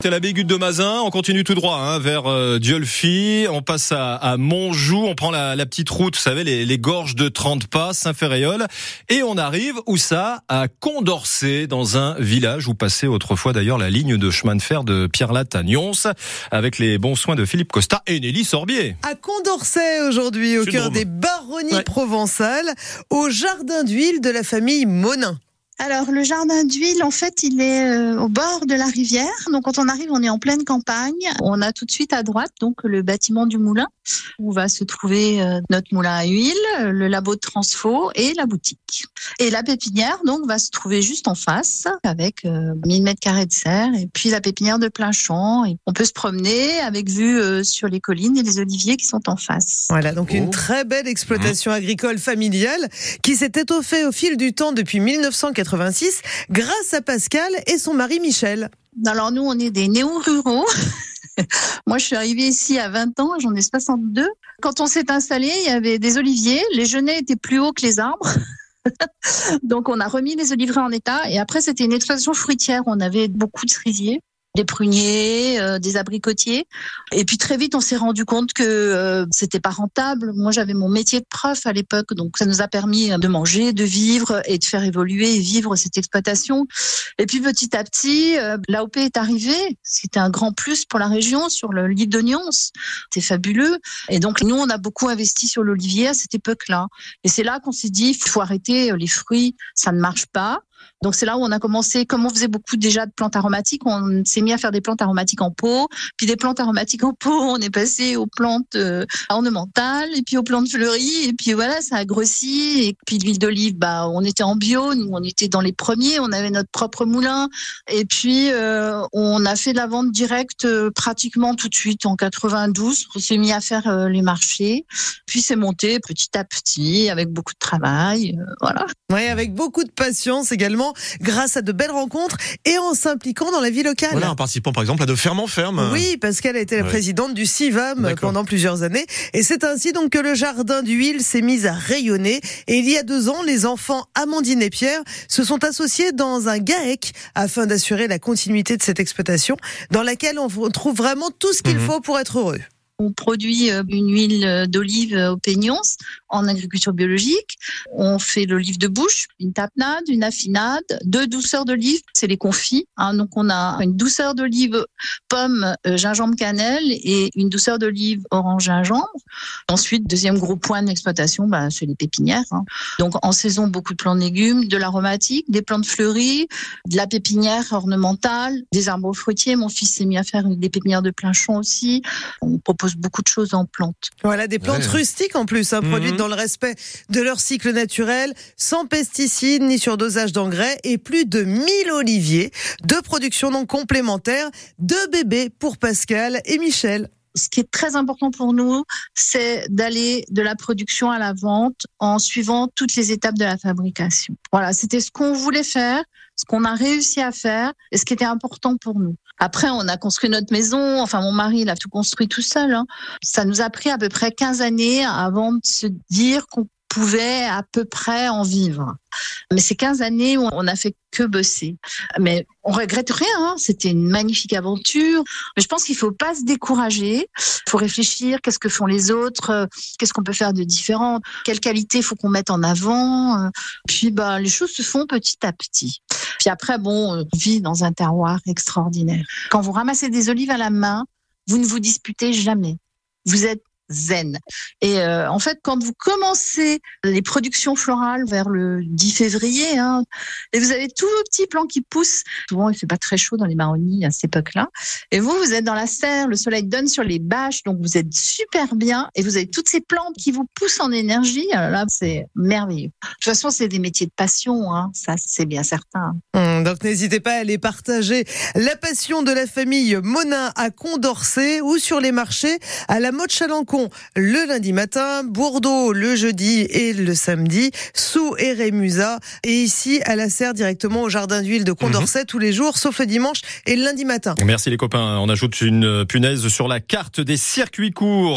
C'est la Bégute de Mazin, on continue tout droit hein, vers euh, Diolfi, on passe à, à Montjoux, on prend la, la, petite route, vous savez, les, les gorges de 30 pas, Saint-Ferréol, et on arrive, où ça À Condorcet, dans un village où passait autrefois d'ailleurs la ligne de chemin de fer de Pierre-Latte à Nyons, avec les bons soins de Philippe Costa et Nelly Sorbier. À Condorcet aujourd'hui, au cœur des baronnies ouais. provençales, au jardin d'huile de la famille Monin. Alors le jardin d'huile, en fait, il est euh, au bord de la rivière. Donc quand on arrive, on est en pleine campagne. On a tout de suite à droite donc le bâtiment du moulin où va se trouver euh, notre moulin à huile, le labo de transfo et la boutique. Et la pépinière donc va se trouver juste en face avec euh, 1000 mètres carrés de serre et puis la pépinière de plein champ. Et on peut se promener avec vue euh, sur les collines et les oliviers qui sont en face. Voilà donc oh. une très belle exploitation mmh. agricole familiale qui s'est étoffée au fil du temps depuis 1980 86 grâce à Pascal et son mari Michel. Alors nous, on est des néo-ruraux. Moi, je suis arrivée ici à 20 ans, j'en ai 62. Quand on s'est installé, il y avait des oliviers. Les genêts étaient plus hauts que les arbres. Donc, on a remis les oliviers en état. Et après, c'était une exploitation fruitière. On avait beaucoup de cerisiers des pruniers, euh, des abricotiers. Et puis très vite, on s'est rendu compte que euh, c'était pas rentable. Moi, j'avais mon métier de prof à l'époque, donc ça nous a permis de manger, de vivre et de faire évoluer et vivre cette exploitation. Et puis petit à petit, euh, l'AOP est arrivée. C'était un grand plus pour la région sur le lit d'oignons. C'est fabuleux. Et donc nous, on a beaucoup investi sur l'olivier à cette époque-là. Et c'est là qu'on s'est dit, il faut arrêter les fruits, ça ne marche pas. Donc c'est là où on a commencé, comme on faisait beaucoup déjà de plantes aromatiques, on s'est mis à faire des plantes aromatiques en pot, puis des plantes aromatiques en pot, on est passé aux plantes euh, ornementales, et puis aux plantes fleuries, et puis voilà, ça a grossi. Et puis l'huile d'olive, bah on était en bio, nous on était dans les premiers, on avait notre propre moulin, et puis euh, on a fait de la vente directe euh, pratiquement tout de suite en 92. On s'est mis à faire euh, les marchés, puis c'est monté petit à petit avec beaucoup de travail, voilà. Oui, avec beaucoup de patience également grâce à de belles rencontres et en s'impliquant dans la vie locale. Voilà, en participant par exemple à de ferme en ferme. Oui, parce qu'elle a été la ouais. présidente du CIVAM pendant plusieurs années. Et c'est ainsi donc que le jardin d'huile s'est mis à rayonner. Et il y a deux ans, les enfants Amandine et Pierre se sont associés dans un GAEC afin d'assurer la continuité de cette exploitation dans laquelle on trouve vraiment tout ce qu'il mmh. faut pour être heureux. On produit euh, une huile d'olive au peignons en agriculture biologique. On fait l'olive de bouche, une tapenade, une affinade, deux douceurs d'olive, c'est les confits. Hein. Donc on a une douceur d'olive pomme, euh, gingembre, cannelle et une douceur d'olive orange gingembre. Ensuite, deuxième gros point d'exploitation, bah, c'est les pépinières. Hein. Donc en saison, beaucoup de plantes légumes, de l'aromatique, des plantes fleuries, de la pépinière ornementale, des arbres fruitiers. Mon fils s'est mis à faire des pépinières de plein champ aussi. On propose beaucoup de choses en plantes. Voilà, des plantes ouais. rustiques en plus, hein, produites mmh. Dans le respect de leur cycle naturel, sans pesticides ni surdosage d'engrais et plus de 1000 oliviers. De production non complémentaire, deux bébés pour Pascal et Michel. Ce qui est très important pour nous, c'est d'aller de la production à la vente en suivant toutes les étapes de la fabrication. Voilà, c'était ce qu'on voulait faire, ce qu'on a réussi à faire et ce qui était important pour nous. Après, on a construit notre maison. Enfin, mon mari, il a tout construit tout seul. Hein. Ça nous a pris à peu près 15 années avant de se dire qu'on pouvait à peu près en vivre. Mais ces 15 années, on n'a fait que bosser. Mais on regrette rien. Hein. C'était une magnifique aventure. Mais je pense qu'il faut pas se décourager. Il faut réfléchir. Qu'est-ce que font les autres? Qu'est-ce qu'on peut faire de différent? Quelle qualité faut qu'on mette en avant? Puis, bah, les choses se font petit à petit. Puis après, bon, on vit dans un terroir extraordinaire. Quand vous ramassez des olives à la main, vous ne vous disputez jamais. Vous êtes zen. Et euh, en fait, quand vous commencez les productions florales vers le 10 février, hein, et vous avez tous vos petits plants qui poussent, souvent il fait pas très chaud dans les marronniers à cette époque-là, et vous, vous êtes dans la serre, le soleil donne sur les bâches, donc vous êtes super bien, et vous avez toutes ces plantes qui vous poussent en énergie, alors là, c'est merveilleux. De toute façon, c'est des métiers de passion, hein, ça c'est bien certain. Mmh, donc n'hésitez pas à aller partager la passion de la famille Monin à Condorcet ou sur les marchés à la Motte Le lundi matin, Bordeaux le jeudi et le samedi, sous et Rémusa, et ici à la serre directement au jardin d'huile de Condorcet mmh. tous les jours, sauf le dimanche et le lundi matin. Merci les copains. On ajoute une punaise sur la carte des circuits courts.